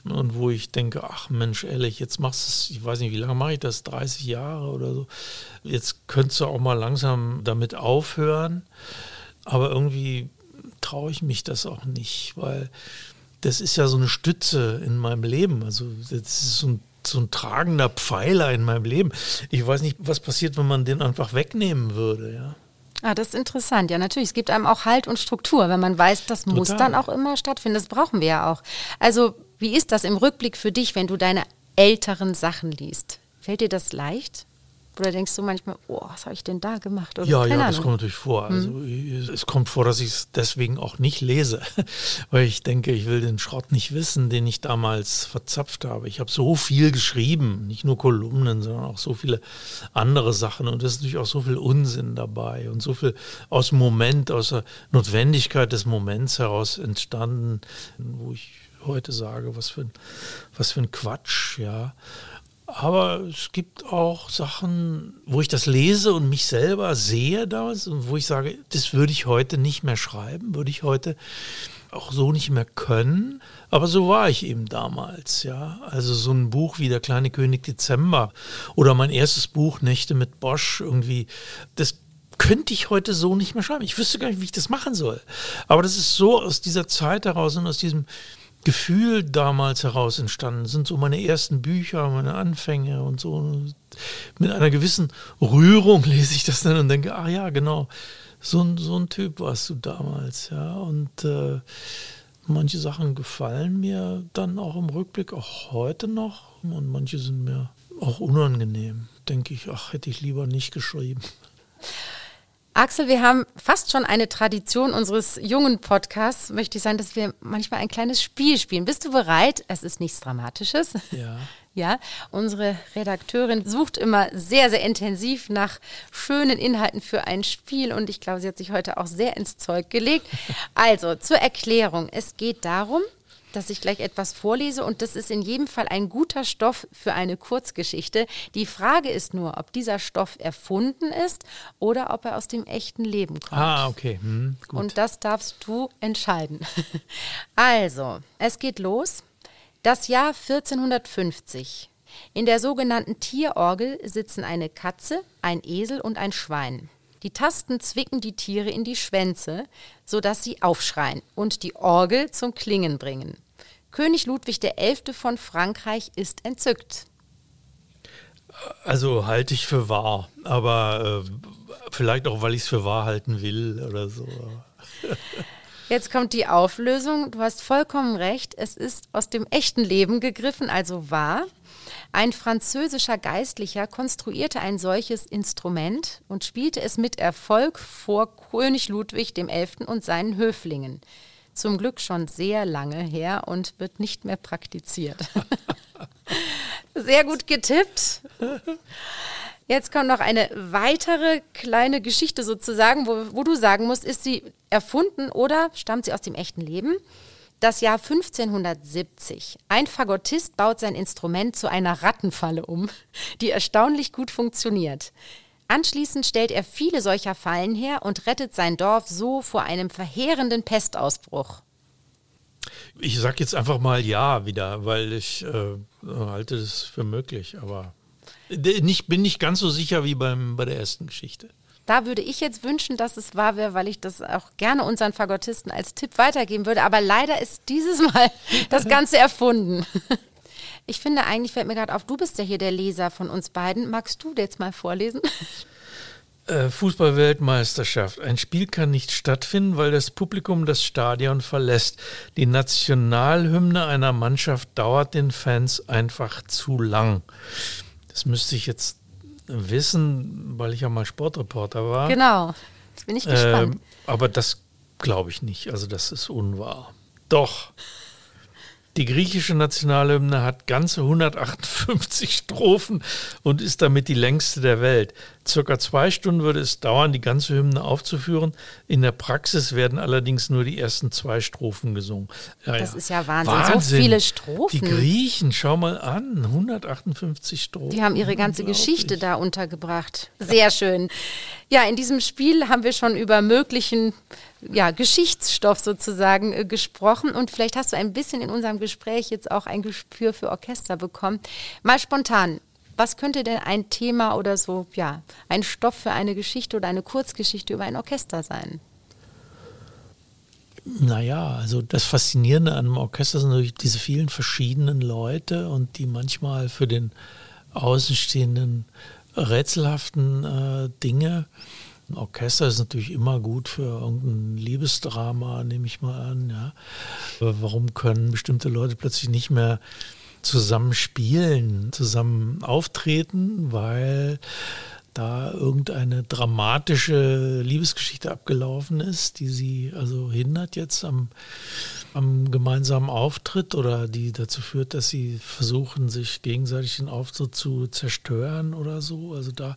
Und wo ich denke, ach Mensch, ehrlich, jetzt machst du es, ich weiß nicht, wie lange mache ich das, 30 Jahre oder so. Jetzt könntest du auch mal langsam damit aufhören. Aber irgendwie traue ich mich das auch nicht, weil das ist ja so eine Stütze in meinem Leben. Also das ist so ein so ein tragender Pfeiler in meinem Leben. Ich weiß nicht, was passiert, wenn man den einfach wegnehmen würde, ja. Ah, das ist interessant. Ja, natürlich. Es gibt einem auch Halt und Struktur, wenn man weiß, das Total. muss dann auch immer stattfinden. Das brauchen wir ja auch. Also, wie ist das im Rückblick für dich, wenn du deine älteren Sachen liest? Fällt dir das leicht? Oder denkst du manchmal, oh, was habe ich denn da gemacht? Oder, ja, ja, Ahnung. das kommt natürlich vor. Also hm. es kommt vor, dass ich es deswegen auch nicht lese, weil ich denke, ich will den Schrott nicht wissen, den ich damals verzapft habe. Ich habe so viel geschrieben, nicht nur Kolumnen, sondern auch so viele andere Sachen und es ist natürlich auch so viel Unsinn dabei und so viel aus dem Moment, aus der Notwendigkeit des Moments heraus entstanden, wo ich heute sage, was für ein, was für ein Quatsch, ja. Aber es gibt auch Sachen, wo ich das lese und mich selber sehe damals und wo ich sage, das würde ich heute nicht mehr schreiben, würde ich heute auch so nicht mehr können. Aber so war ich eben damals, ja. Also so ein Buch wie Der kleine König Dezember oder mein erstes Buch Nächte mit Bosch irgendwie, das könnte ich heute so nicht mehr schreiben. Ich wüsste gar nicht, wie ich das machen soll. Aber das ist so aus dieser Zeit heraus und aus diesem Gefühl damals heraus entstanden sind, so meine ersten Bücher, meine Anfänge und so. Mit einer gewissen Rührung lese ich das dann und denke, ach ja, genau, so ein, so ein Typ warst du damals, ja. Und äh, manche Sachen gefallen mir dann auch im Rückblick, auch heute noch. Und manche sind mir auch unangenehm. Denke ich, ach, hätte ich lieber nicht geschrieben. Axel, wir haben fast schon eine Tradition unseres jungen Podcasts, möchte ich sagen, dass wir manchmal ein kleines Spiel spielen. Bist du bereit? Es ist nichts Dramatisches. Ja. Ja, unsere Redakteurin sucht immer sehr, sehr intensiv nach schönen Inhalten für ein Spiel und ich glaube, sie hat sich heute auch sehr ins Zeug gelegt. Also zur Erklärung. Es geht darum, dass ich gleich etwas vorlese und das ist in jedem Fall ein guter Stoff für eine Kurzgeschichte. Die Frage ist nur, ob dieser Stoff erfunden ist oder ob er aus dem echten Leben kommt. Ah, okay. Hm, und das darfst du entscheiden. also, es geht los. Das Jahr 1450. In der sogenannten Tierorgel sitzen eine Katze, ein Esel und ein Schwein. Die Tasten zwicken die Tiere in die Schwänze, sodass sie aufschreien und die Orgel zum Klingen bringen. König Ludwig XI. von Frankreich ist entzückt. Also halte ich für wahr, aber äh, vielleicht auch, weil ich es für wahr halten will oder so. Jetzt kommt die Auflösung. Du hast vollkommen recht. Es ist aus dem echten Leben gegriffen, also wahr. Ein französischer Geistlicher konstruierte ein solches Instrument und spielte es mit Erfolg vor König Ludwig XI. und seinen Höflingen. Zum Glück schon sehr lange her und wird nicht mehr praktiziert. sehr gut getippt. Jetzt kommt noch eine weitere kleine Geschichte sozusagen, wo, wo du sagen musst, ist sie erfunden oder stammt sie aus dem echten Leben? Das Jahr 1570. Ein Fagottist baut sein Instrument zu einer Rattenfalle um, die erstaunlich gut funktioniert. Anschließend stellt er viele solcher Fallen her und rettet sein Dorf so vor einem verheerenden Pestausbruch. Ich sag jetzt einfach mal ja wieder, weil ich äh, halte das für möglich, aber nicht, bin nicht ganz so sicher wie beim, bei der ersten Geschichte. Da würde ich jetzt wünschen, dass es wahr wäre, weil ich das auch gerne unseren Fagottisten als Tipp weitergeben würde. Aber leider ist dieses Mal das Ganze erfunden. Ich finde, eigentlich fällt mir gerade auf, du bist ja hier der Leser von uns beiden. Magst du jetzt mal vorlesen? Äh, Fußballweltmeisterschaft. Ein Spiel kann nicht stattfinden, weil das Publikum das Stadion verlässt. Die Nationalhymne einer Mannschaft dauert den Fans einfach zu lang. Das müsste ich jetzt wissen, weil ich ja mal Sportreporter war. Genau, jetzt bin ich gespannt. Ähm, aber das glaube ich nicht. Also das ist unwahr. Doch. Die griechische Nationalhymne hat ganze 158 Strophen und ist damit die längste der Welt. Circa zwei Stunden würde es dauern, die ganze Hymne aufzuführen. In der Praxis werden allerdings nur die ersten zwei Strophen gesungen. Ja, das ja. ist ja Wahnsinn. Wahnsinn. So viele Strophen. Die Griechen, schau mal an, 158 Strophen. Die haben ihre ganze Geschichte da untergebracht. Sehr schön. Ja, in diesem Spiel haben wir schon über möglichen ja, Geschichtsstoff sozusagen äh, gesprochen und vielleicht hast du ein bisschen in unserem Gespräch jetzt auch ein Gespür für Orchester bekommen. Mal spontan, was könnte denn ein Thema oder so, ja, ein Stoff für eine Geschichte oder eine Kurzgeschichte über ein Orchester sein? Naja, also das Faszinierende an einem Orchester sind natürlich diese vielen verschiedenen Leute und die manchmal für den Außenstehenden rätselhaften äh, Dinge ein Orchester ist natürlich immer gut für irgendein Liebesdrama, nehme ich mal an. Ja. Warum können bestimmte Leute plötzlich nicht mehr zusammen spielen, zusammen auftreten, weil da irgendeine dramatische Liebesgeschichte abgelaufen ist, die sie also hindert jetzt am, am gemeinsamen Auftritt oder die dazu führt, dass sie versuchen, sich gegenseitig den Auftritt zu zerstören oder so. Also da,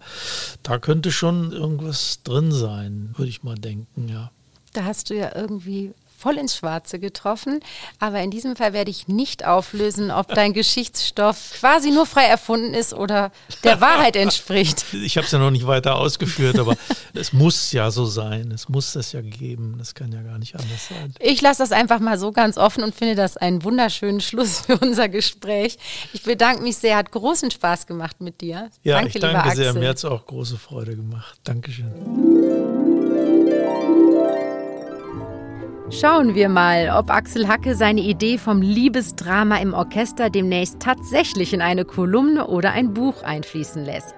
da könnte schon irgendwas drin sein, würde ich mal denken, ja. Da hast du ja irgendwie voll ins Schwarze getroffen. Aber in diesem Fall werde ich nicht auflösen, ob dein Geschichtsstoff quasi nur frei erfunden ist oder der Wahrheit entspricht. Ich habe es ja noch nicht weiter ausgeführt, aber es muss ja so sein. Es muss das ja geben. Das kann ja gar nicht anders sein. Ich lasse das einfach mal so ganz offen und finde das einen wunderschönen Schluss für unser Gespräch. Ich bedanke mich sehr. Hat großen Spaß gemacht mit dir. Ja, danke, ich danke sehr. Mir hat es auch große Freude gemacht. Dankeschön. Schauen wir mal, ob Axel Hacke seine Idee vom Liebesdrama im Orchester demnächst tatsächlich in eine Kolumne oder ein Buch einfließen lässt.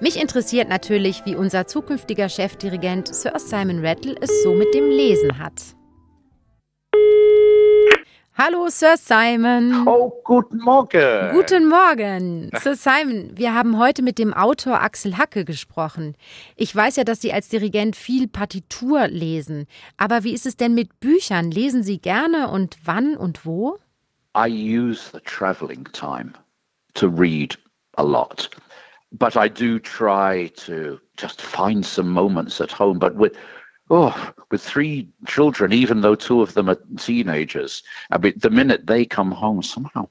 Mich interessiert natürlich, wie unser zukünftiger Chefdirigent Sir Simon Rattle es so mit dem Lesen hat. Hallo, Sir Simon. Oh, guten Morgen. Guten Morgen. Sir Simon, wir haben heute mit dem Autor Axel Hacke gesprochen. Ich weiß ja, dass Sie als Dirigent viel Partitur lesen. Aber wie ist es denn mit Büchern? Lesen Sie gerne und wann und wo? I use the traveling time to read a lot. But I do try to just find some moments at home. But with oh, with three children, even though two of them are teenagers, I mean, the minute they come home, somehow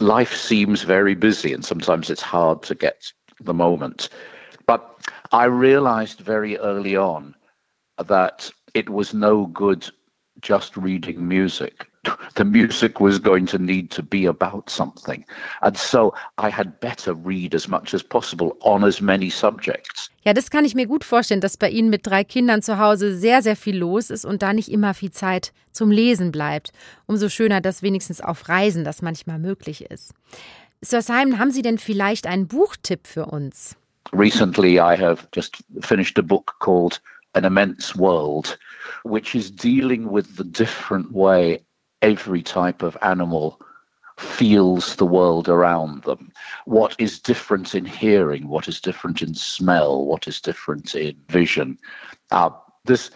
life seems very busy, and sometimes it's hard to get the moment. But I realized very early on that it was no good just reading music. The music was going to need to be about something. And so I had better read as much as possible on as many subjects. Ja, das kann ich mir gut vorstellen, dass bei Ihnen mit drei Kindern zu Hause sehr, sehr viel los ist und da nicht immer viel Zeit zum Lesen bleibt. Umso schöner, dass wenigstens auf Reisen das manchmal möglich ist. Sir Simon, haben Sie denn vielleicht einen Buchtipp für uns? Recently I have just finished a book called An Immense World which is dealing with the different way every type of animal feels the world around them. What is different in hearing? What is different in smell? What is different in vision? Uh, this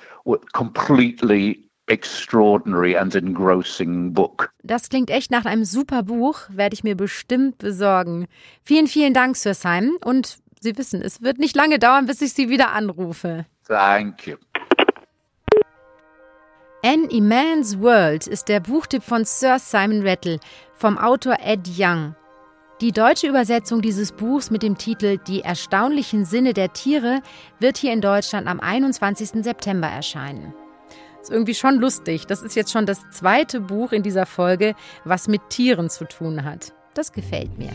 completely extraordinary and engrossing book. Das klingt echt nach einem super Buch, werde ich mir bestimmt besorgen. Vielen, vielen Dank, Sir Simon. Und Sie wissen, es wird nicht lange dauern, bis ich Sie wieder anrufe. Thank you. An Immense World ist der Buchtipp von Sir Simon Rattle vom Autor Ed Young. Die deutsche Übersetzung dieses Buchs mit dem Titel Die erstaunlichen Sinne der Tiere wird hier in Deutschland am 21. September erscheinen. Ist irgendwie schon lustig. Das ist jetzt schon das zweite Buch in dieser Folge, was mit Tieren zu tun hat. Das gefällt mir.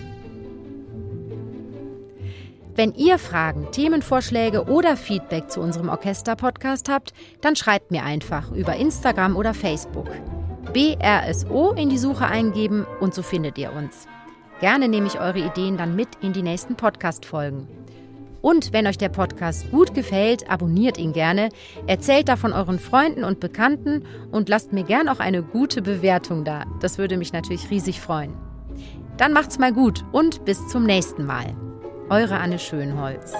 Wenn ihr Fragen, Themenvorschläge oder Feedback zu unserem Orchester-Podcast habt, dann schreibt mir einfach über Instagram oder Facebook. BRSO in die Suche eingeben und so findet ihr uns. Gerne nehme ich eure Ideen dann mit in die nächsten Podcast-Folgen. Und wenn euch der Podcast gut gefällt, abonniert ihn gerne, erzählt davon euren Freunden und Bekannten und lasst mir gern auch eine gute Bewertung da. Das würde mich natürlich riesig freuen. Dann macht's mal gut und bis zum nächsten Mal. Eure Anne Schönholz.